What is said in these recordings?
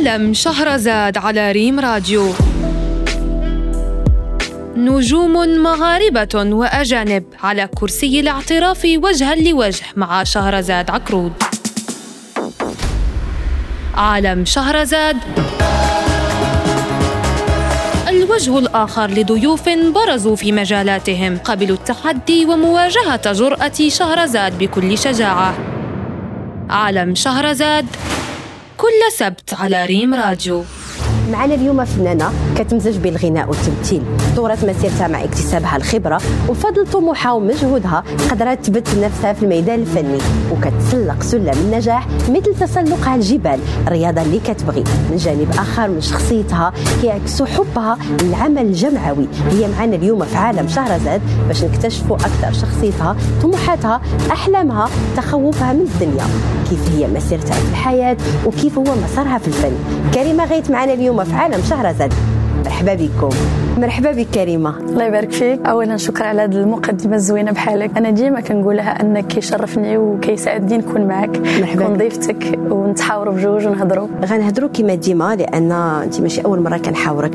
عالم شهرزاد على ريم راديو. نجوم مغاربة وأجانب على كرسي الاعتراف وجها لوجه مع شهرزاد عكرود عالم شهرزاد الوجه الآخر لضيوف برزوا في مجالاتهم قبلوا التحدي ومواجهة جرأة شهرزاد بكل شجاعة. عالم شهرزاد كل سبت على ريم راديو. معنا اليوم فنانة كتمزج بين الغناء والتمثيل طورت مسيرتها مع اكتسابها الخبرة وفضل طموحها ومجهودها قدرت تثبت نفسها في الميدان الفني وكتسلق سلم النجاح مثل تسلقها الجبال الرياضه اللي كتبغي. من جانب آخر من شخصيتها كيعكسوا حبها للعمل الجمعوي. هي معنا اليوم في عالم شهرزاد باش نكتشفوا أكثر شخصيتها طموحاتها أحلامها تخوفها من الدنيا. كيف هي مسيرتها في الحياة وكيف هو مسارها في الفن. كريمة غيت معنا اليوم في عالم شهرزاد مرحبا بكم. مرحبا بك كريمه الله يبارك فيك. اولا شكرا على هذه المقدمة الزوينة بحالك. أنا ديما كنقولها أنك كيشرفني وكيسعدني نكون معك مرحبا نكون ضيفتك ونتحاوروا بجوج ونهضروا. غنهضروا كما ديما لأن أنت ماشي أول مرة كنحاورك.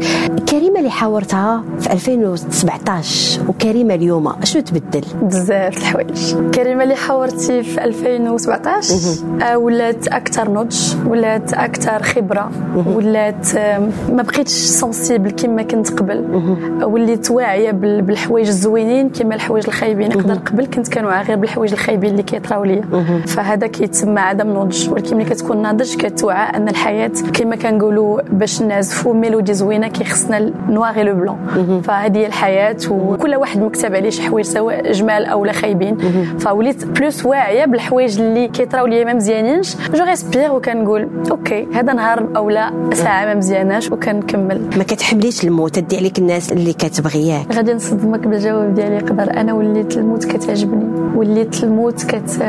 كريمة اللي حاورتها في 2017 وكريمة اليوم اشنو تبدل؟ بزاف الحوايج. كريمة اللي حاورتي في 2017 آه، ولات أكثر نضج ولات أكثر خبرة ولات ما بقيتش سنسيبل كما كنت قبل. وليت واعية بال- بالحوايج الزوينين كما الحوايج الخايبين. نقدر قبل كنت كنوعى غير بالحوايج الخايبين اللي كيطراو ليا. فهذا كيتسمى عدم نضج. ولكن ملي كتكون ناضج كتوعى أن الحياة كما كنقولوا باش نعزفوا ميلودي زوينة كيخصنا نواغي لو بلون. فهذه هي الحياة وكل واحد مكتاب عليه شي حوايج سواء جمال أو لا خايبين. فوليت plus واعية بالحوايج اللي كيطراو ليا ما مزيانينش. je respire وكنقول OK هذا نهار أو لا ساعة ما مزياناش وكنكمل. ما كتحمليش الموت تدي عليك الناس اللي كتبغياه غادي نصدمك بالجواب ديالي يقدر أنا وليت الموت كتعجبني وليت الموت كت...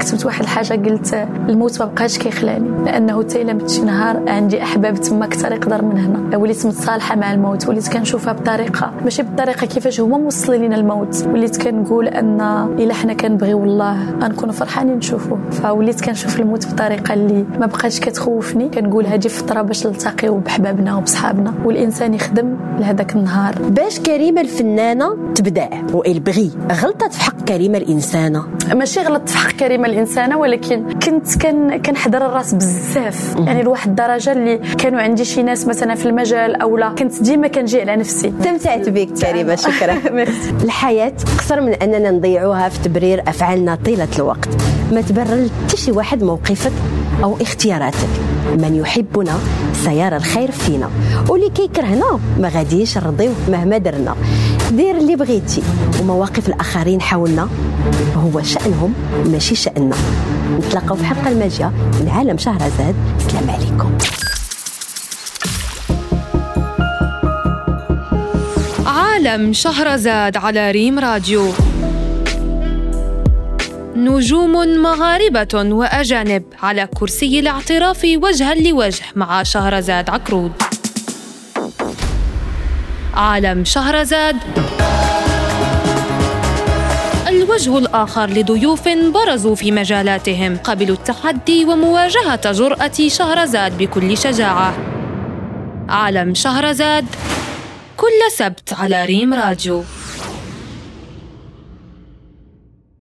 كتبت واحد الحاجة قلت الموت ما بقاش كيخلاني لأنه حتى إلا مت شي نهار عندي أحباب تما أكثر يقدر من هنا. وليت متصالحة مع الموت وليت كنشوفها بطريقة ماشي بالطريقة كيفاش هما موصلين لنا الموت وليت كنقول أن إلا حنا كنبغيو الله غنكونوا فرحانين نشوفوه. فوليت كنشوف الموت بطريقة اللي ما بقاش كتخوفني كنقول هذه فترة باش نلتقيو بحبابنا وبصحابنا. والانسان يخدم لهذاك النهار. باش كريمه الفنانة تبدع والبغي غلطت في حق كريمه الإنسانة. ماشي غلط في حق كريمه الإنسانة ولكن كنت كن كنحضر الراس بزاف. يعني لواحد الدرجة اللي كانوا عندي شي ناس مثلا في المجال أو لا. كنت ديما كنجي على نفسي. استمتعت بك كريمة شكرا. الحياة اقصر من أننا نضيعوها في تبرير أفعالنا طيلة الوقت. ما تبرر حتى شي واحد موقفك أو اختياراتك. من يحبنا سيرى الخير فينا. واللي كيكرهنا ما غاديش نرضيوه مهما درنا. دير اللي بغيتي. ومواقف الآخرين حولنا هو شأنهم ماشي شأننا. نتلاقاو في حلقة الماجية من عالم شهرزاد السلام عليكم. عالم شهرزاد على ريم راديو. نجوم مغاربة وأجانب على كرسي الاعتراف وجها لوجه مع شهرزاد عكرود عالم شهرزاد. الوجه الآخر لضيوف برزوا في مجالاتهم قبلوا التحدي ومواجهة جرأة شهرزاد بكل شجاعة. عالم شهرزاد. كل سبت على ريم راديو.